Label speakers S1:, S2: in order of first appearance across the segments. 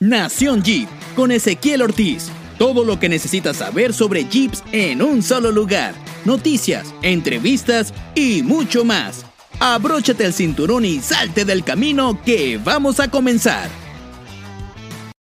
S1: Nación Jeep con Ezequiel Ortiz. Todo lo que necesitas saber sobre Jeeps en un solo lugar. Noticias, entrevistas y mucho más. Abróchate el cinturón y salte del camino que vamos a comenzar.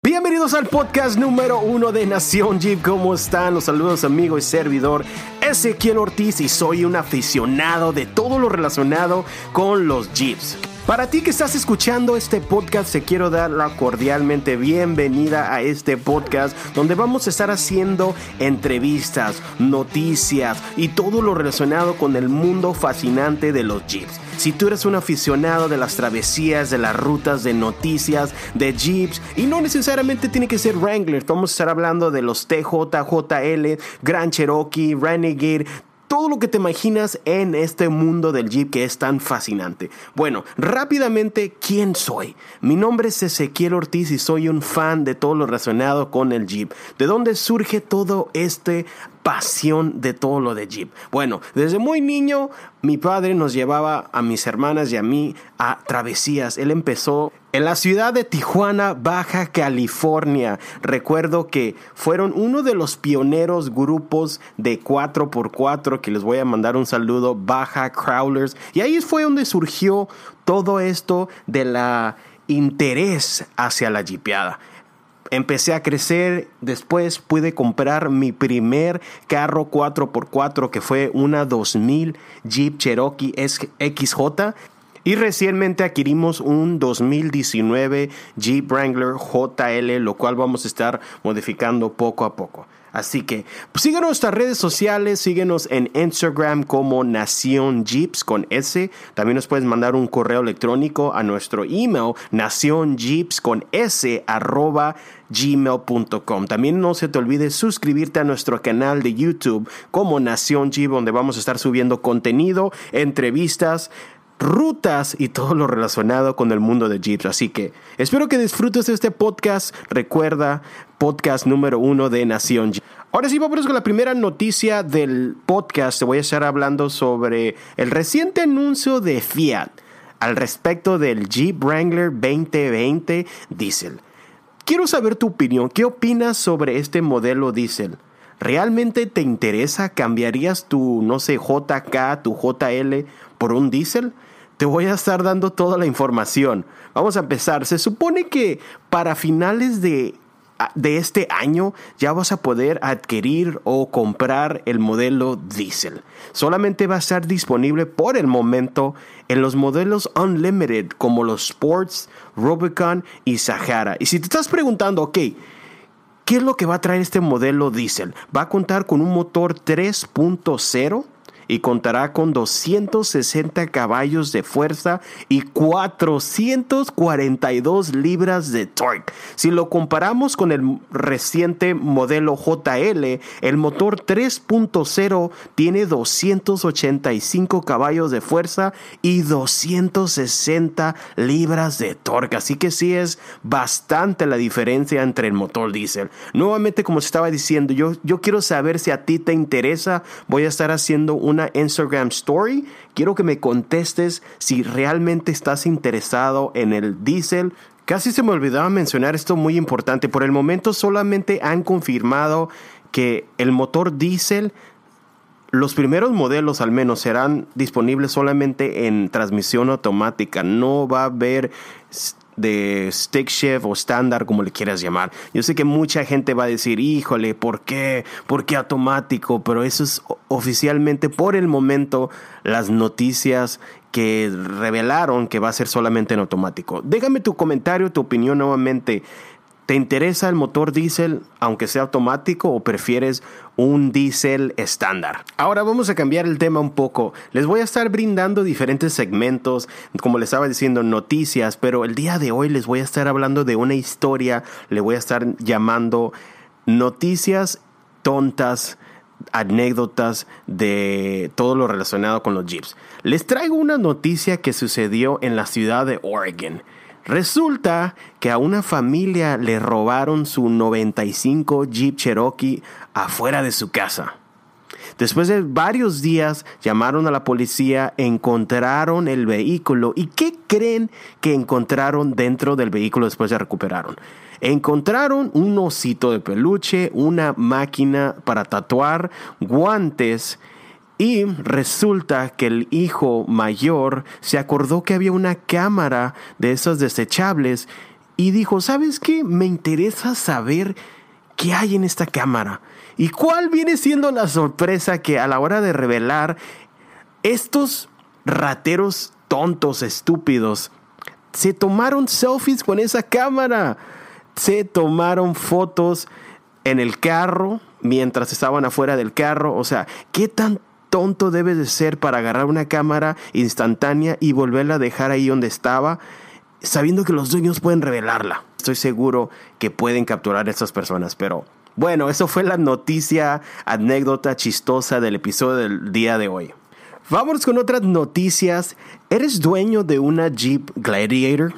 S2: Bienvenidos al podcast número uno de Nación Jeep. ¿Cómo están? Los saludos amigo y servidor Ezequiel Ortiz y soy un aficionado de todo lo relacionado con los Jeeps. Para ti que estás escuchando este podcast, te quiero dar la cordialmente bienvenida a este podcast donde vamos a estar haciendo entrevistas, noticias y todo lo relacionado con el mundo fascinante de los Jeeps. Si tú eres un aficionado de las travesías, de las rutas, de noticias, de Jeeps, y no necesariamente tiene que ser Wrangler, vamos a estar hablando de los TJ, JL, Grand Cherokee, Renegade, todo lo que te imaginas en este mundo del Jeep que es tan fascinante. Bueno, rápidamente, ¿quién soy? Mi nombre es Ezequiel Ortiz y soy un fan de todo lo relacionado con el Jeep. ¿De dónde surge todo este pasión de todo lo de Jeep. Bueno, desde muy niño mi padre nos llevaba a mis hermanas y a mí a travesías. Él empezó en la ciudad de Tijuana, Baja California. Recuerdo que fueron uno de los pioneros grupos de 4x4 que les voy a mandar un saludo, Baja Crawlers. Y ahí fue donde surgió todo esto de la interés hacia la jipeada empecé a crecer, después pude comprar mi primer carro 4x4 que fue una 2000 Jeep Cherokee XJ y recientemente adquirimos un 2019 Jeep Wrangler JL, lo cual vamos a estar modificando poco a poco. Así que pues, síguenos en nuestras redes sociales, síguenos en Instagram como Nación Jeeps con S. También nos puedes mandar un correo electrónico a nuestro email Nación Jeeps con S arroba gmail.com. También no se te olvide suscribirte a nuestro canal de YouTube como Nación Jeep, donde vamos a estar subiendo contenido, entrevistas, rutas y todo lo relacionado con el mundo de Jeeps. Así que espero que disfrutes de este podcast. Recuerda, podcast número uno de Nación Jeep. Ahora sí, vamos con la primera noticia del podcast. Te voy a estar hablando sobre el reciente anuncio de Fiat al respecto del Jeep Wrangler 2020 Diesel. Quiero saber tu opinión. ¿Qué opinas sobre este modelo Diesel? ¿Realmente te interesa? ¿Cambiarías tu, no sé, JK, tu JL por un diésel? Te voy a estar dando toda la información. Vamos a empezar. Se supone que para finales de, de este año ya vas a poder adquirir o comprar el modelo diésel. Solamente va a estar disponible por el momento en los modelos Unlimited como los Sports, Rubicon y Sahara. Y si te estás preguntando, ok, ¿qué es lo que va a traer este modelo diésel? Va a contar con un motor 3.0 y contará con 260 caballos de fuerza y 442 libras de torque. Si lo comparamos con el reciente modelo JL, el motor 3.0 tiene 285 caballos de fuerza y 260 libras de torque. Así que sí es bastante la diferencia entre el motor diésel. Nuevamente, como estaba diciendo, yo, yo quiero saber si a ti te interesa. Voy a estar haciendo un Instagram Story. Quiero que me contestes si realmente estás interesado en el diésel. Casi se me olvidaba mencionar esto muy importante. Por el momento solamente han confirmado que el motor diésel, los primeros modelos al menos serán disponibles solamente en transmisión automática. No va a haber de stick shift o estándar, como le quieras llamar. Yo sé que mucha gente va a decir, híjole, ¿por qué? ¿Por qué automático? Pero eso es oficialmente por el momento las noticias que revelaron que va a ser solamente en automático. Déjame tu comentario, tu opinión nuevamente. ¿Te interesa el motor diésel aunque sea automático o prefieres un diésel estándar? Ahora vamos a cambiar el tema un poco. Les voy a estar brindando diferentes segmentos, como les estaba diciendo, noticias, pero el día de hoy les voy a estar hablando de una historia, le voy a estar llamando noticias tontas anécdotas de todo lo relacionado con los Jeeps. Les traigo una noticia que sucedió en la ciudad de Oregon. Resulta que a una familia le robaron su 95 Jeep Cherokee afuera de su casa. Después de varios días llamaron a la policía, encontraron el vehículo y ¿qué creen que encontraron dentro del vehículo después de recuperaron? Encontraron un osito de peluche, una máquina para tatuar, guantes y resulta que el hijo mayor se acordó que había una cámara de esas desechables y dijo, ¿sabes qué? Me interesa saber qué hay en esta cámara. ¿Y cuál viene siendo la sorpresa que a la hora de revelar estos rateros tontos, estúpidos, se tomaron selfies con esa cámara? Se tomaron fotos en el carro mientras estaban afuera del carro. O sea, ¿qué tan tonto debes de ser para agarrar una cámara instantánea y volverla a dejar ahí donde estaba, sabiendo que los dueños pueden revelarla? Estoy seguro que pueden capturar a estas personas, pero bueno, eso fue la noticia, anécdota chistosa del episodio del día de hoy. Vamos con otras noticias. ¿Eres dueño de una Jeep Gladiator?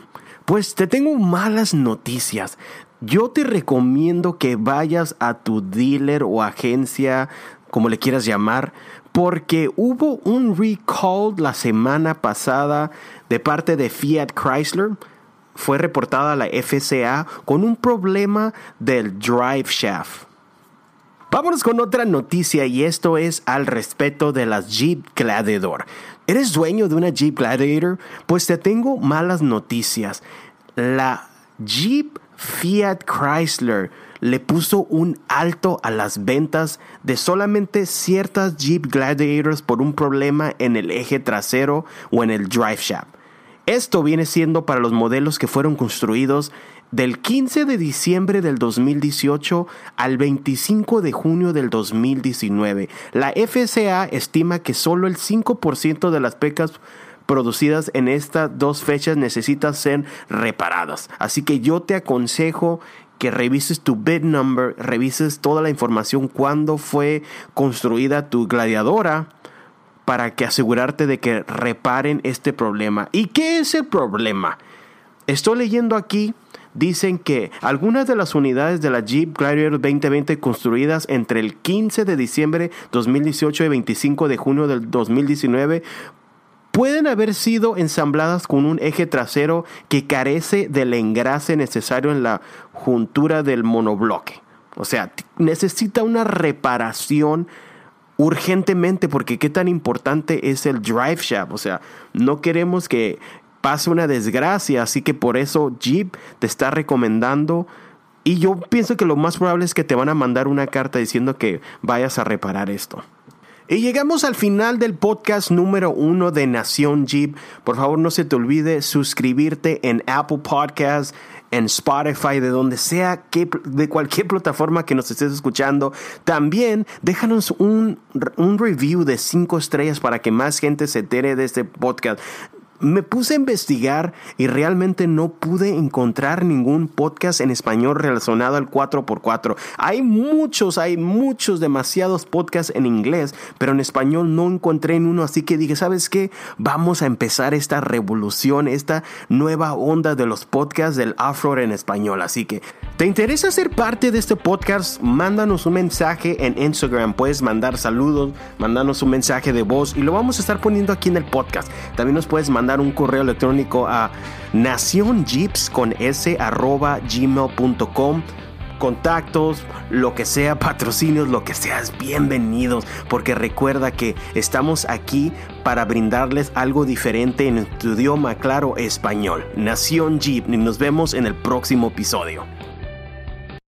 S2: Pues te tengo malas noticias. Yo te recomiendo que vayas a tu dealer o agencia, como le quieras llamar, porque hubo un recall la semana pasada de parte de Fiat Chrysler. Fue reportada la FCA con un problema del drive shaft. Vámonos con otra noticia y esto es al respecto de las Jeep Gladiator. ¿Eres dueño de una Jeep Gladiator? Pues te tengo malas noticias. La Jeep Fiat Chrysler le puso un alto a las ventas de solamente ciertas Jeep Gladiators por un problema en el eje trasero o en el drive shaft. Esto viene siendo para los modelos que fueron construidos del 15 de diciembre del 2018 al 25 de junio del 2019. La FCA estima que solo el 5% de las pecas producidas en estas dos fechas necesitan ser reparadas. Así que yo te aconsejo que revises tu bid number, revises toda la información cuando fue construida tu gladiadora para que asegurarte de que reparen este problema. ¿Y qué es el problema? Estoy leyendo aquí dicen que algunas de las unidades de la Jeep Gladiator 2020 construidas entre el 15 de diciembre 2018 y 25 de junio del 2019 pueden haber sido ensambladas con un eje trasero que carece del engrase necesario en la juntura del monobloque. O sea, necesita una reparación urgentemente porque qué tan importante es el drive shaft. O sea, no queremos que pase una desgracia, así que por eso Jeep te está recomendando y yo pienso que lo más probable es que te van a mandar una carta diciendo que vayas a reparar esto. Y llegamos al final del podcast número uno de Nación Jeep. Por favor, no se te olvide suscribirte en Apple Podcasts, en Spotify, de donde sea, que, de cualquier plataforma que nos estés escuchando. También déjanos un, un review de cinco estrellas para que más gente se entere de este podcast me puse a investigar y realmente no pude encontrar ningún podcast en español relacionado al 4x4. Hay muchos, hay muchos, demasiados podcasts en inglés, pero en español no encontré en uno, así que dije, ¿sabes qué? Vamos a empezar esta revolución, esta nueva onda de los podcasts del afro en español. Así que, ¿te interesa ser parte de este podcast? Mándanos un mensaje en Instagram, puedes mandar saludos, mandarnos un mensaje de voz y lo vamos a estar poniendo aquí en el podcast. También nos puedes mandar un correo electrónico a nacionjeeps con s arroba gmail.com contactos, lo que sea, patrocinios, lo que seas, bienvenidos, porque recuerda que estamos aquí para brindarles algo diferente en tu idioma, claro, español. Nación Jeep, y nos vemos en el próximo episodio.